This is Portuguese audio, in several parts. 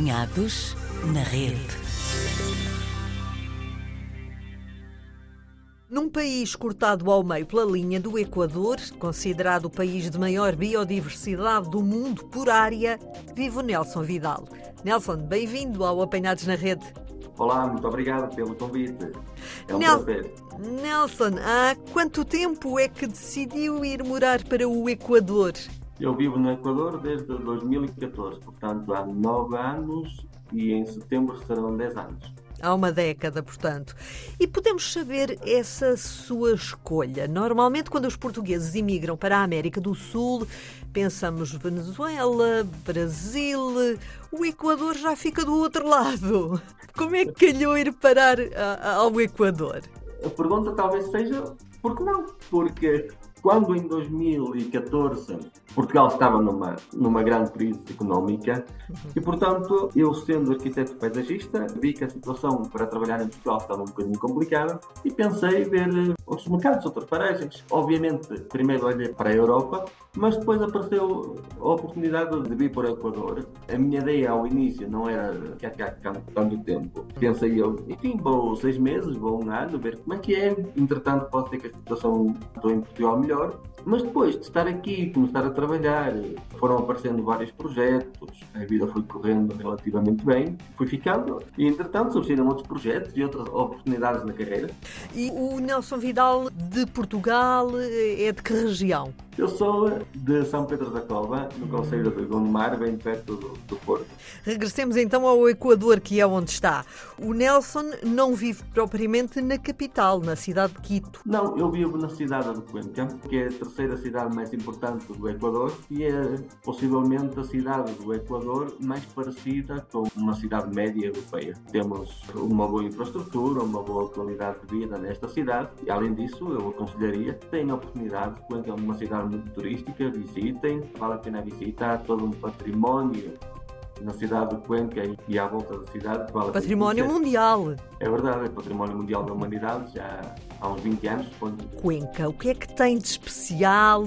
Apanhados na rede. Num país cortado ao meio pela linha do Equador, considerado o país de maior biodiversidade do mundo por área, vive o Nelson Vidal. Nelson, bem-vindo ao Apanhados na Rede. Olá, muito obrigado pelo convite. É um Nel- prazer. Nelson, há quanto tempo é que decidiu ir morar para o Equador? Eu vivo no Equador desde 2014, portanto há nove anos e em setembro serão 10 anos. Há uma década, portanto. E podemos saber essa sua escolha. Normalmente, quando os portugueses imigram para a América do Sul, pensamos Venezuela, Brasil. O Equador já fica do outro lado. Como é que calhou ir parar ao Equador? A pergunta talvez seja por que não? Porque quando em 2014 Portugal estava numa, numa grande crise económica e, portanto, eu sendo arquiteto paisagista, vi que a situação para trabalhar em Portugal estava um bocadinho complicada e pensei ver eh, outros mercados, outras paragens. Obviamente, primeiro olhei para a Europa, mas depois apareceu a oportunidade de vir para o Equador. A minha ideia ao início não era ficar cá tanto tempo. Pensei eu, enfim, vou seis meses, vou um ano, ver como é que é. Entretanto, pode ser que a situação estou em Portugal melhor. Mas depois de estar aqui, começar a trabalhar, foram aparecendo vários projetos, a vida foi correndo relativamente bem, fui ficando e entretanto surgiram outros projetos e outras oportunidades na carreira. E o Nelson Vidal de Portugal é de que região? Eu sou de São Pedro da Cova, no Conselho de Gondomar, bem perto do, do Porto. Regressemos então ao Equador, que é onde está. O Nelson não vive propriamente na capital, na cidade de Quito. Não, eu vivo na cidade de Cuenca, que é a terceira cidade mais importante do Equador e é possivelmente a cidade do Equador mais parecida com uma cidade média europeia. Temos uma boa infraestrutura, uma boa qualidade de vida nesta cidade e, além disso, eu aconselharia que tenham a oportunidade, Cuenca é uma cidade muito turística, visitem, vale a pena visitar todo um património na cidade de Cuenca e à volta da cidade. Vale Património mundial. É verdade, é património mundial da humanidade, já há uns 20 anos, suponho. Cuenca, o que é que tem de especial?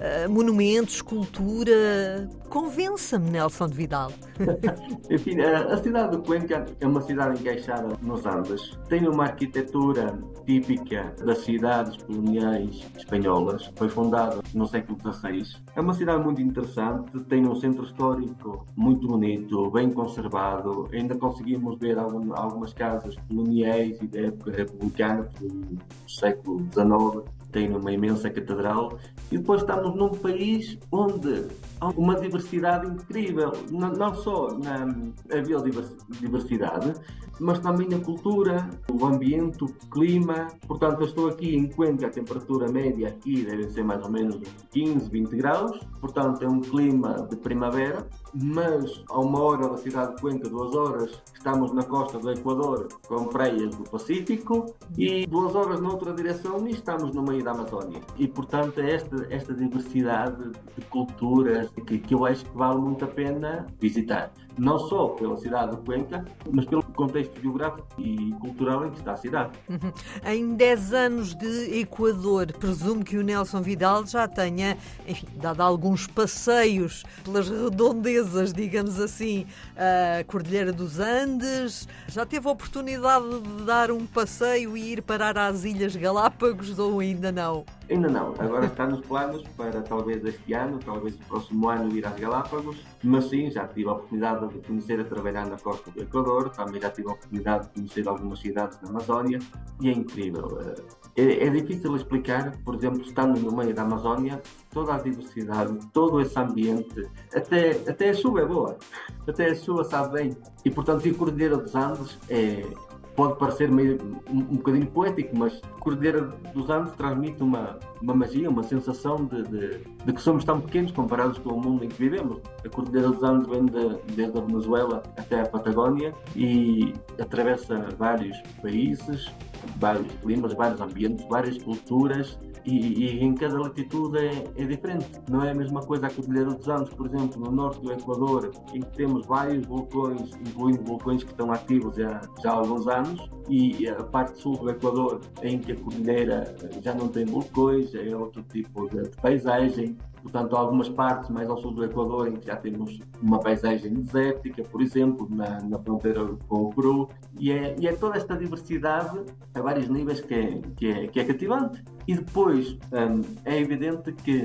Ah, monumentos, cultura? Convença-me, Nelson de Vidal. Enfim, a, a cidade de Cuenca é uma cidade encaixada nos Andes. Tem uma arquitetura típica das cidades coloniais espanholas. Foi fundada no século XVI. É uma cidade muito interessante. Tem um centro histórico muito bonito, bem conservado. Ainda conseguimos ver algum- algumas casas coloniais e da época republicana do século XIX. Tem uma imensa catedral. E depois estamos num país onde há uma diversidade incrível, não, não só na a biodiversidade, mas também a cultura, o ambiente, o clima. Portanto, eu estou aqui em Cuenca, a temperatura média aqui deve ser mais ou menos 15, 20 graus. Portanto, é um clima de primavera, mas a uma hora da cidade de Cuenca, duas horas, estamos na costa do Equador com praias do Pacífico e duas horas noutra direção e estamos no meio da Amazónia. E, portanto, é esta, esta diversidade de culturas que, que eu acho que vale muito a pena visitar. Não só pela cidade de Cuenca, mas pelo contexto geográfico e cultural em que está a cidade. Em 10 anos de Equador, presumo que o Nelson Vidal já tenha, enfim, dado alguns passeios pelas redondezas, digamos assim, a Cordilheira dos Andes. Já teve a oportunidade de dar um passeio e ir parar às Ilhas Galápagos ou ainda não? Ainda não, agora está nos planos para talvez este ano, talvez o próximo ano ir às Galápagos, mas sim, já tive a oportunidade de conhecer a trabalhar na costa do Equador, também já tive a oportunidade de conhecer algumas cidades da Amazónia e é incrível. É, é difícil explicar, por exemplo, estando no meio da Amazónia, toda a diversidade, todo esse ambiente, até, até a chuva é boa, até a chuva sabe bem. E portanto, e a Cordilheira dos Andes é, pode parecer meio, um, um bocadinho poético, mas Cordilheira dos Andes transmite uma, uma magia, uma sensação de, de, de que somos tão pequenos comparados com o mundo em que vivemos. A Cordilheira dos Andes vem de, desde a Venezuela até a Patagónia e atravessa vários países, vários climas, vários ambientes, várias culturas e, e em cada latitude é, é, diferente. Não é a mesma coisa a Cordilheira dos Andes, por exemplo, no norte do Equador, em que temos vários vulcões, incluindo vulcões que estão ativos já, já há alguns anos, e a parte sul do Equador, em que a cordilheira já não tem vulcões, é outro tipo de, de paisagem. Portanto, algumas partes mais ao sul do Equador em que já temos uma paisagem desértica, por exemplo, na, na fronteira com o Peru, e é, e é, toda esta diversidade a vários níveis que é, que é, que é cativante. E depois um, é evidente que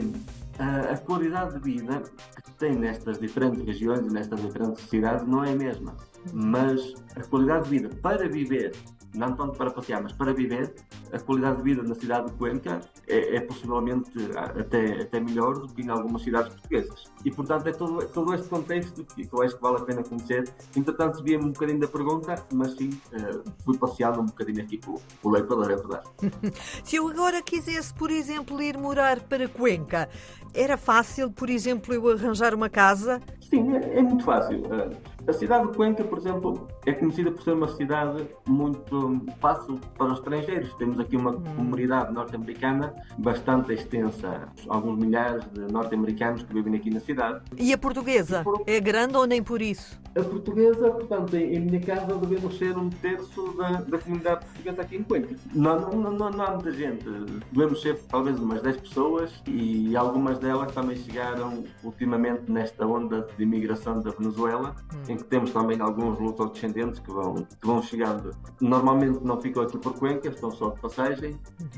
a, a qualidade de vida que tem nestas diferentes regiões e nestas diferentes cidades não é a mesma, mas a qualidade de vida para viver não tanto para passear, mas para viver, a qualidade de vida na cidade de Cuenca é, é possivelmente até, até melhor do que em algumas cidades portuguesas. E, portanto, é todo, todo este contexto que, eu acho que vale a pena conhecer. Entretanto, desvia-me um bocadinho da pergunta, mas sim, uh, fui passeando um bocadinho aqui pelo, pelo Equador, é verdade. Se eu agora quisesse, por exemplo, ir morar para Cuenca, era fácil, por exemplo, eu arranjar uma casa? Sim, é, é muito fácil. Uh, a cidade de Cuenca, por exemplo, é conhecida por ser uma cidade muito fácil para os estrangeiros. Temos aqui uma hum. comunidade norte-americana bastante extensa, alguns milhares de norte-americanos que vivem aqui na cidade. E a portuguesa? Por... É grande ou nem por isso? A portuguesa, portanto, em, minha casa devemos ser um terço da, da comunidade portuguesa aqui em Cuenca. Não, não, não, não há muita gente. Devemos ser talvez umas 10 pessoas e algumas delas também chegaram ultimamente nesta onda de imigração da Venezuela. Hum temos também alguns luso-descendentes que vão, que vão chegando. Normalmente não ficam aqui por Cuenca, estão só de passagem,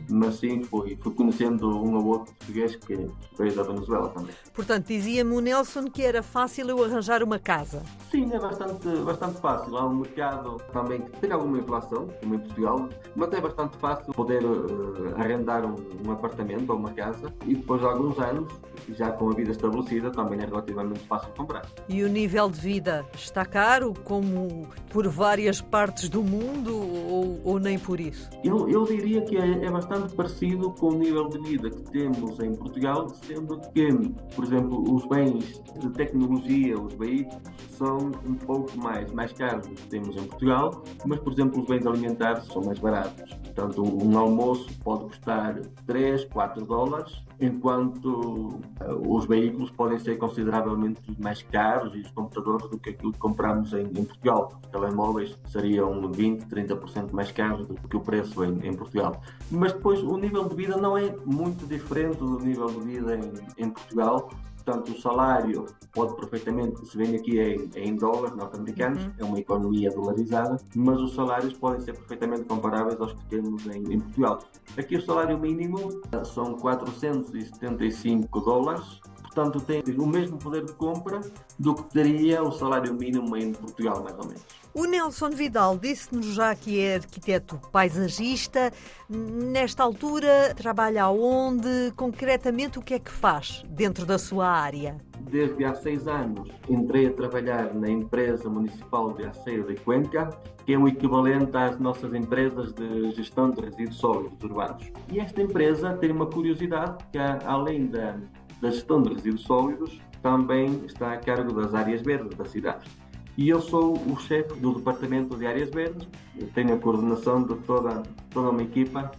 mas sim fui, fui conhecendo um ou outro português que veio da Venezuela também. Portanto, dizia-me o Nelson que era fácil eu arranjar uma casa. Sim, é bastante, bastante fácil. Há um mercado também que tem alguma inflação, como em Portugal, mas é bastante fácil poder uh, arrendar um, um apartamento ou uma casa e depois de alguns anos, já com a vida estabelecida, também é relativamente fácil comprar. E o nível de vida está caro, como por várias partes do mundo, ou, ou nem por isso? Eu, eu diria que é, é, bastante parecido com o nível de vida que temos em Portugal, sendo que, por exemplo, os bens de tecnologia, os veículos, são um pouco mais, mais caros do que temos em Portugal, mas, por exemplo, os bens alimentares são mais baratos. Portanto, um almoço pode custar 3, 4 dólares, enquanto uh, os veículos podem ser consideravelmente mais caros e os computadores do que aquilo que compramos em, em Portugal. Os telemóveis seriam 20, 30% mais caros do que o preço em, em, Portugal. Mas depois o nível de vida não é muito diferente do nível de vida em, em Portugal, Portanto, o salário pode perfeitamente, se vem aqui em, em dólares norte-americanos, uhum. é uma economia dolarizada, mas os salários podem ser perfeitamente comparáveis aos que temos em, em Portugal. Aqui o salário mínimo são 475 dólares, portanto tem o mesmo poder de compra do que teria o salário mínimo em Portugal, mais ou menos. O Nelson Vidal disse-nos já que é arquiteto paisagista. Nesta altura, trabalha onde? Concretamente, o que é que faz dentro da sua área? Desde há seis anos entrei a trabalhar na empresa municipal de Aceiro de Cuenca, que é o equivalente às nossas empresas de gestão de resíduos sólidos urbanos. E esta empresa tem uma curiosidade que, além da, da gestão de resíduos sólidos, também está a cargo das áreas verdes da cidade e eu sou o chefe do Departamento de Áreas Verdes. Eu tenho a coordenação de toda, toda uma equipa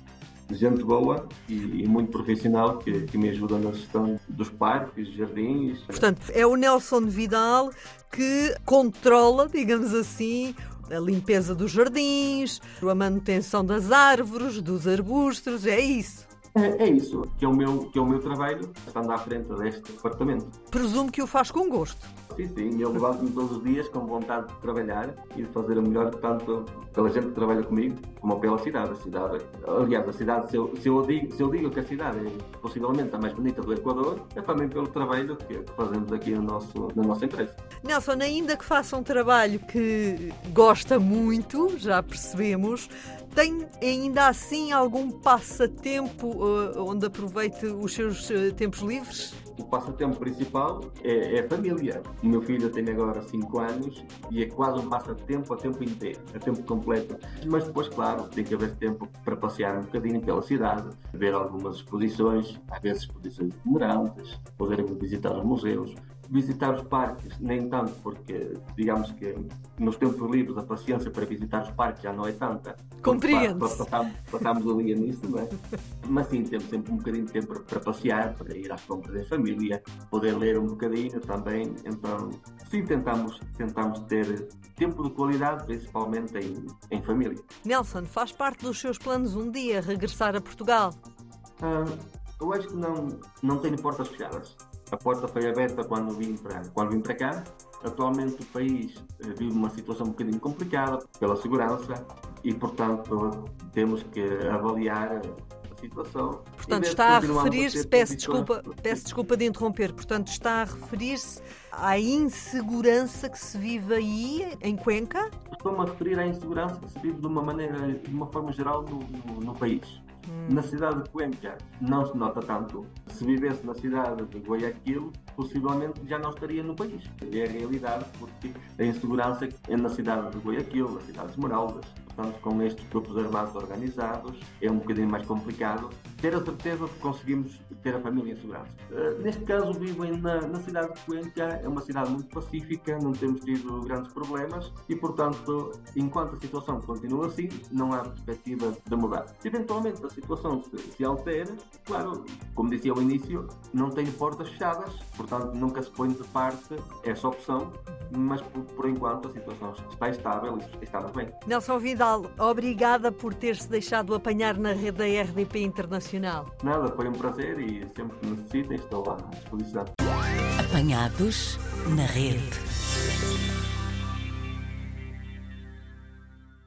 de gente boa e, e muito profissional que, que, me ajuda na gestão dos parques, jardins. Portanto, é o Nelson Vidal que controla, digamos assim, a limpeza dos jardins, a manutenção das árvores, dos arbustos, é isso. É, é, isso, que é, o meu, que é o meu trabalho, estando à frente deste departamento. Presumo que o faz com gosto. Sim, sim, eu levanto-me todos os dias com vontade de trabalhar e de fazer o melhor, tanto pela gente que trabalha comigo, como pela cidade. A cidade, aliás, a cidade, se eu, se eu, digo, se eu digo que a cidade é possivelmente a mais bonita do Equador, é também pelo trabalho que fazemos aqui no nosso, na nossa empresa. Nelson, ainda que faça um trabalho que gosta muito, já percebemos, tem ainda assim algum passatempo uh, onde aproveite os seus uh, tempos livres? O passatempo principal é, é, a família. O meu filho tem agora 5 anos e é quase um passatempo a tempo inteiro, a tempo completo. Mas depois, claro, tem que haver tempo para passear um bocadinho pela cidade, ver algumas exposições, às vezes exposições itinerantes, poder visitar os museus visitar os parques, nem tanto, porque digamos que nos tempos livres a paciência para visitar os parques já não é tanta. Compreendo. Passamos, passamos dia nisso, não é? Mas sim, temos sempre um bocadinho de tempo para passear, para ir às compras em família, poder ler um bocadinho também. Então, sim, tentamos, tentamos ter tempo de qualidade, principalmente em, em família. Nelson, faz parte dos seus planos um dia regressar a Portugal? Ah, Eu acho que não, não tenho portas fechadas. A porta foi aberta quando vim para, quando vim para cá. Atualmente o país eh, vive uma situação um bocadinho complicada pela segurança e, portanto, temos que avaliar a situação. Portanto, está a referir-se, peço desculpa, peço desculpa de interromper, portanto, está a referir-se à insegurança que se vive aí em Cuenca? Estou-me a referir à insegurança que se vive de uma maneira, de uma forma geral no, no, no país. Na cidade de Cuenca não se nota tanto. Se vivesse na cidade de Guayaquil, possivelmente já não estaria no país. É a realidade, porque a insegurança é na cidade de Guayaquil, na cidade de Esmeraldas, portanto, com estes grupos armados organizados, é um bocadinho mais complicado ter a certeza de que conseguimos ter a família em segurança. Uh, neste caso, vivo na, na, cidade de Cuenca, é uma cidade muito pacífica, não temos tido grandes problemas e, portanto, enquanto a situação continua assim, não há perspectiva de mudar. Se eventualmente a situação se, se altera, claro, como disse ao início, não tenho portas fechadas, portanto, nunca se põe de parte essa opção, mas por, por enquanto a situação está estável e estamos bem. Nelson Vidal, obrigada por ter-se deixado apanhar na rede da RDP Internacional. Nada, foi um prazer e sempre que necessitem estou à disposição. Apanhados na rede.